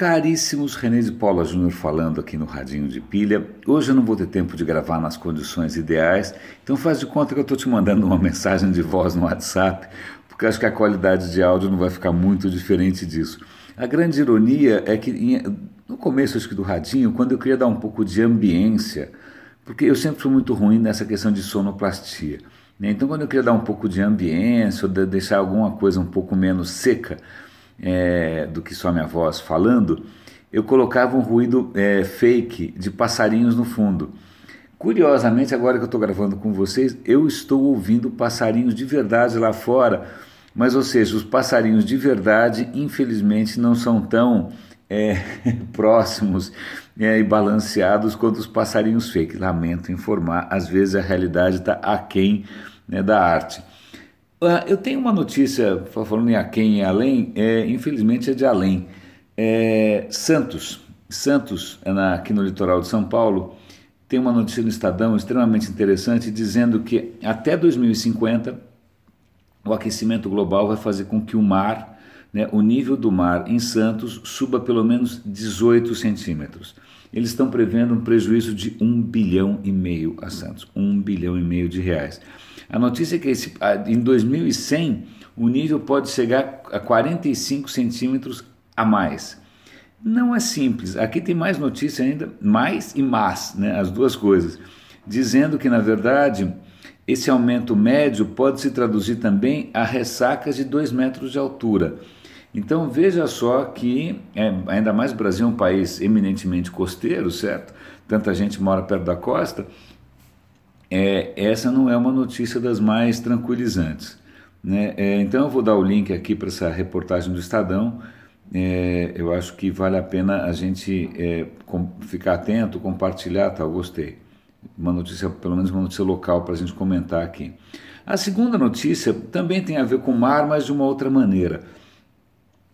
Caríssimos, René de Paula Júnior falando aqui no Radinho de Pilha. Hoje eu não vou ter tempo de gravar nas condições ideais, então faz de conta que eu estou te mandando uma mensagem de voz no WhatsApp, porque acho que a qualidade de áudio não vai ficar muito diferente disso. A grande ironia é que no começo acho que do Radinho, quando eu queria dar um pouco de ambiência, porque eu sempre fui muito ruim nessa questão de sonoplastia. Né? Então quando eu queria dar um pouco de ambiência, ou de deixar alguma coisa um pouco menos seca, é, do que só minha voz falando, eu colocava um ruído é, fake de passarinhos no fundo. Curiosamente, agora que eu estou gravando com vocês, eu estou ouvindo passarinhos de verdade lá fora, mas, ou seja, os passarinhos de verdade, infelizmente, não são tão é, próximos é, e balanceados quanto os passarinhos fake. Lamento informar, às vezes a realidade está aquém né, da arte. Uh, eu tenho uma notícia, falando em aquém e além, é, infelizmente é de além. É, Santos, Santos, é na, aqui no litoral de São Paulo, tem uma notícia no Estadão extremamente interessante dizendo que até 2050 o aquecimento global vai fazer com que o mar, né, o nível do mar em Santos suba pelo menos 18 centímetros. Eles estão prevendo um prejuízo de um bilhão e meio a Santos, um bilhão e meio de reais. A notícia é que esse, em 2100 o nível pode chegar a 45 centímetros a mais. Não é simples. Aqui tem mais notícia ainda, mais e mais, né, as duas coisas, dizendo que na verdade esse aumento médio pode se traduzir também a ressacas de 2 metros de altura. Então veja só que, é, ainda mais o Brasil é um país eminentemente costeiro, certo? Tanta gente mora perto da costa, é, essa não é uma notícia das mais tranquilizantes. Né? É, então eu vou dar o link aqui para essa reportagem do Estadão. É, eu acho que vale a pena a gente é, com, ficar atento, compartilhar, tá? Eu gostei. Uma notícia, pelo menos uma notícia local para a gente comentar aqui. A segunda notícia também tem a ver com o mar, mas de uma outra maneira.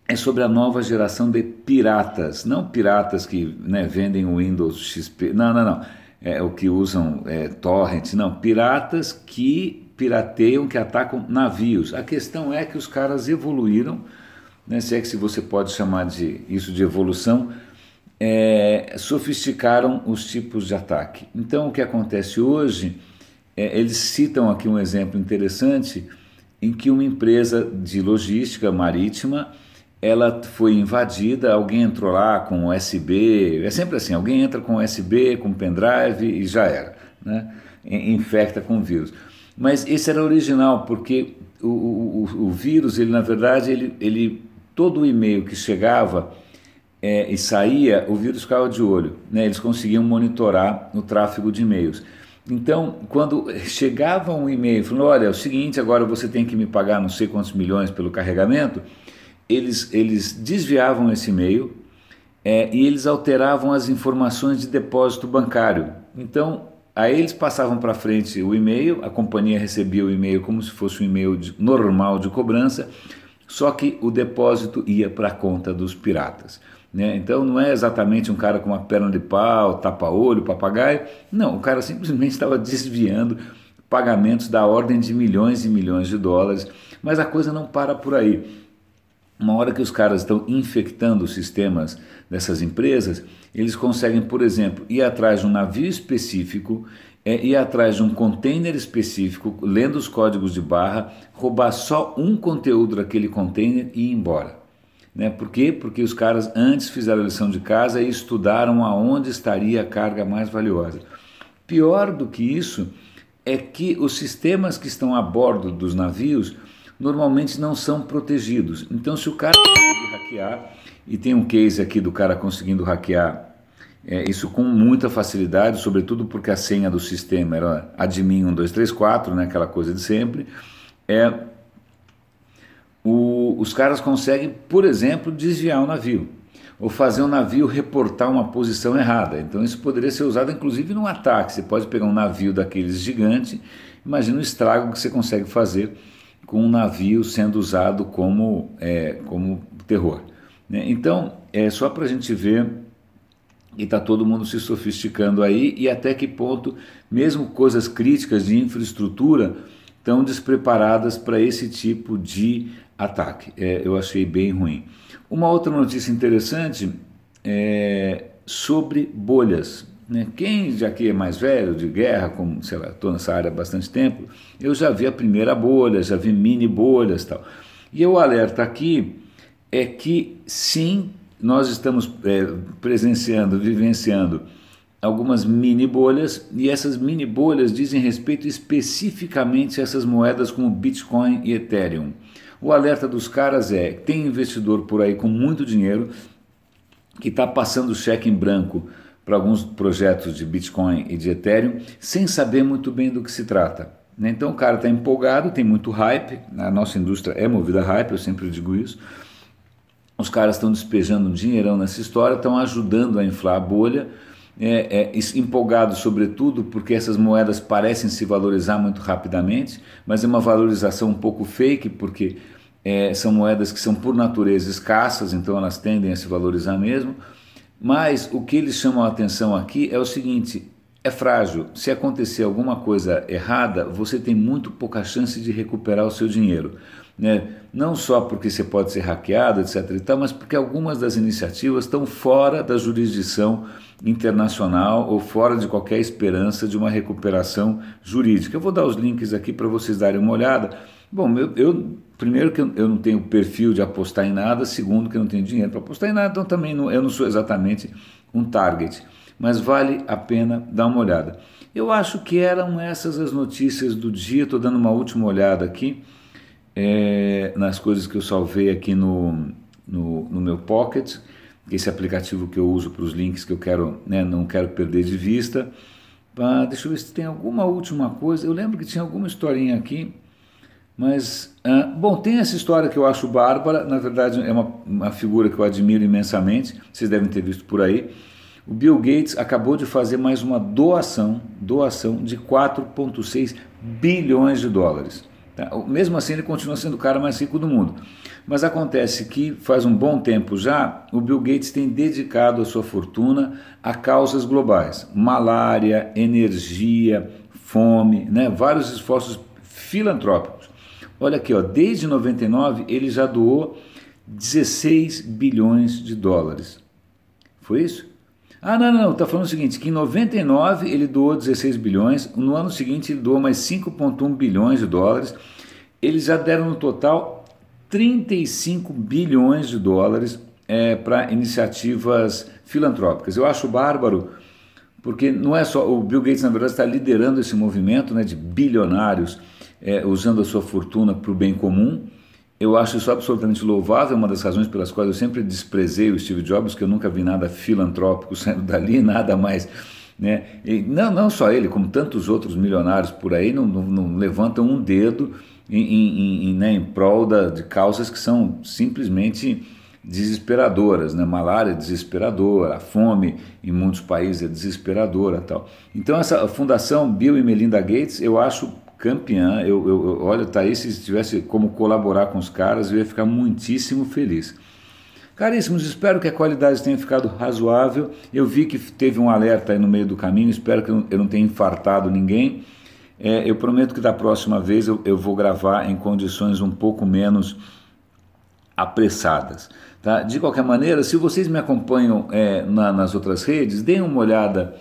É sobre a nova geração de piratas, não piratas que né, vendem o Windows XP, não, não, não é, o que usam é, torrents, não, piratas que pirateiam, que atacam navios. A questão é que os caras evoluíram, né, se é que se você pode chamar de isso de evolução, é, sofisticaram os tipos de ataque. Então o que acontece hoje, é, eles citam aqui um exemplo interessante em que uma empresa de logística marítima ela foi invadida, alguém entrou lá com USB, é sempre assim, alguém entra com USB, com pendrive e já era, né? infecta com vírus. Mas esse era original, porque o, o, o vírus, ele na verdade, ele, ele todo o e-mail que chegava é, e saía, o vírus ficava de olho, né? eles conseguiam monitorar o tráfego de e-mails. Então, quando chegava um e-mail falando, olha, é o seguinte, agora você tem que me pagar não sei quantos milhões pelo carregamento, eles, eles desviavam esse e-mail é, e eles alteravam as informações de depósito bancário. Então, aí eles passavam para frente o e-mail, a companhia recebia o e-mail como se fosse um e-mail de, normal de cobrança, só que o depósito ia para a conta dos piratas. Né? Então não é exatamente um cara com uma perna de pau, tapa-olho, papagaio. Não, o cara simplesmente estava desviando pagamentos da ordem de milhões e milhões de dólares. Mas a coisa não para por aí. Uma hora que os caras estão infectando os sistemas dessas empresas, eles conseguem, por exemplo, ir atrás de um navio específico, é, ir atrás de um container específico, lendo os códigos de barra, roubar só um conteúdo daquele container e ir embora. Né? Por quê? Porque os caras antes fizeram a lição de casa e estudaram aonde estaria a carga mais valiosa. Pior do que isso é que os sistemas que estão a bordo dos navios normalmente não são protegidos. Então, se o cara conseguir hackear, e tem um case aqui do cara conseguindo hackear é, isso com muita facilidade, sobretudo porque a senha do sistema era admin 1234, né, aquela coisa de sempre, é, o, os caras conseguem, por exemplo, desviar o navio ou fazer um navio reportar uma posição errada. Então isso poderia ser usado inclusive num ataque. Você pode pegar um navio daqueles gigante, imagina o estrago que você consegue fazer com um navio sendo usado como, é, como terror. Né? Então, é só para a gente ver e está todo mundo se sofisticando aí e até que ponto, mesmo coisas críticas de infraestrutura, estão despreparadas para esse tipo de ataque. É, eu achei bem ruim. Uma outra notícia interessante é, sobre bolhas. Né? Quem já que é mais velho, de guerra, como, sei lá, estou nessa área há bastante tempo, eu já vi a primeira bolha, já vi mini bolhas tal. E o alerta aqui é que sim, nós estamos é, presenciando, vivenciando algumas mini bolhas e essas mini bolhas dizem respeito especificamente a essas moedas como Bitcoin e Ethereum. O alerta dos caras é: tem investidor por aí com muito dinheiro que está passando cheque em branco para alguns projetos de Bitcoin e de Ethereum sem saber muito bem do que se trata. Né? Então o cara está empolgado, tem muito hype, a nossa indústria é movida a hype, eu sempre digo isso. Os caras estão despejando um dinheirão nessa história, estão ajudando a inflar a bolha, é, é, sobretudo porque essas moedas parecem se valorizar muito rapidamente, mas é uma valorização um pouco fake, porque é, são moedas que são por natureza escassas, então elas tendem a se valorizar mesmo. Mas o que eles chamam a atenção aqui é o seguinte: é frágil. Se acontecer alguma coisa errada, você tem muito pouca chance de recuperar o seu dinheiro. Né? Não só porque você pode ser hackeado, etc. E tal, mas porque algumas das iniciativas estão fora da jurisdição internacional ou fora de qualquer esperança de uma recuperação jurídica. Eu vou dar os links aqui para vocês darem uma olhada. Bom, eu, eu primeiro que eu não tenho perfil de apostar em nada, segundo que eu não tenho dinheiro para apostar em nada, então também não, eu não sou exatamente um target mas vale a pena dar uma olhada. Eu acho que eram essas as notícias do dia. Estou dando uma última olhada aqui é, nas coisas que eu salvei aqui no, no, no, meu Pocket, esse aplicativo que eu uso para os links que eu quero, né, não quero perder de vista. Ah, deixa eu ver se tem alguma última coisa. Eu lembro que tinha alguma historinha aqui, mas ah, bom, tem essa história que eu acho bárbara. Na verdade, é uma, uma figura que eu admiro imensamente. Vocês devem ter visto por aí o Bill Gates acabou de fazer mais uma doação, doação de 4,6 bilhões de dólares. Tá? Mesmo assim, ele continua sendo o cara mais rico do mundo. Mas acontece que faz um bom tempo já, o Bill Gates tem dedicado a sua fortuna a causas globais: malária, energia, fome, né? vários esforços filantrópicos. Olha aqui, ó, desde 99 ele já doou 16 bilhões de dólares. Foi isso? Ah, não, não, está falando o seguinte, que em 99 ele doou 16 bilhões, no ano seguinte ele doou mais 5,1 bilhões de dólares, eles já deram no total 35 bilhões de dólares é, para iniciativas filantrópicas. Eu acho bárbaro, porque não é só, o Bill Gates na verdade está liderando esse movimento né, de bilionários é, usando a sua fortuna para o bem comum, eu acho isso absolutamente louvável, uma das razões pelas quais eu sempre desprezei o Steve Jobs, que eu nunca vi nada filantrópico saindo dali, nada mais. Né? E não, não só ele, como tantos outros milionários por aí, não, não, não levantam um dedo em, em, em, né, em prol da, de causas que são simplesmente desesperadoras, né? Malária é desesperadora, a fome em muitos países é desesperadora, tal. Então essa fundação Bill e Melinda Gates, eu acho campeã. Eu, eu, olha, Thaís, se tivesse como colaborar com os caras, eu ia ficar muitíssimo feliz. Caríssimos, espero que a qualidade tenha ficado razoável. Eu vi que teve um alerta aí no meio do caminho, espero que eu não tenha infartado ninguém. É, eu prometo que da próxima vez eu, eu, vou gravar em condições um pouco menos apressadas. Tá? De qualquer maneira, se vocês me acompanham é, na, nas outras redes, deem uma olhada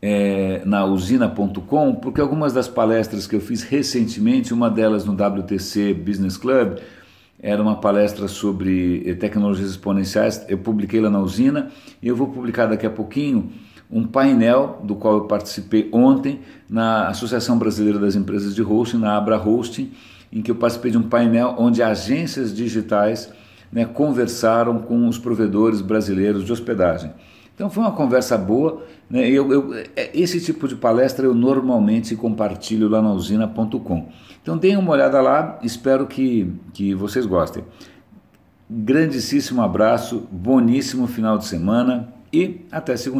é, na usina.com, porque algumas das palestras que eu fiz recentemente, uma delas no WTC Business Club, era uma palestra sobre eh, tecnologias exponenciais, eu publiquei lá na usina e eu vou publicar daqui a pouquinho um painel do qual eu participei ontem na Associação Brasileira das Empresas de Hosting, na Abra Hosting, em que eu participei de um painel onde agências digitais né, conversaram com os provedores brasileiros de hospedagem. Então foi uma conversa boa. Né? Eu, eu, é, esse tipo de palestra eu normalmente compartilho lá na usina.com. Então deem uma olhada lá, espero que, que vocês gostem. Grandíssimo abraço, boníssimo final de semana e até segunda.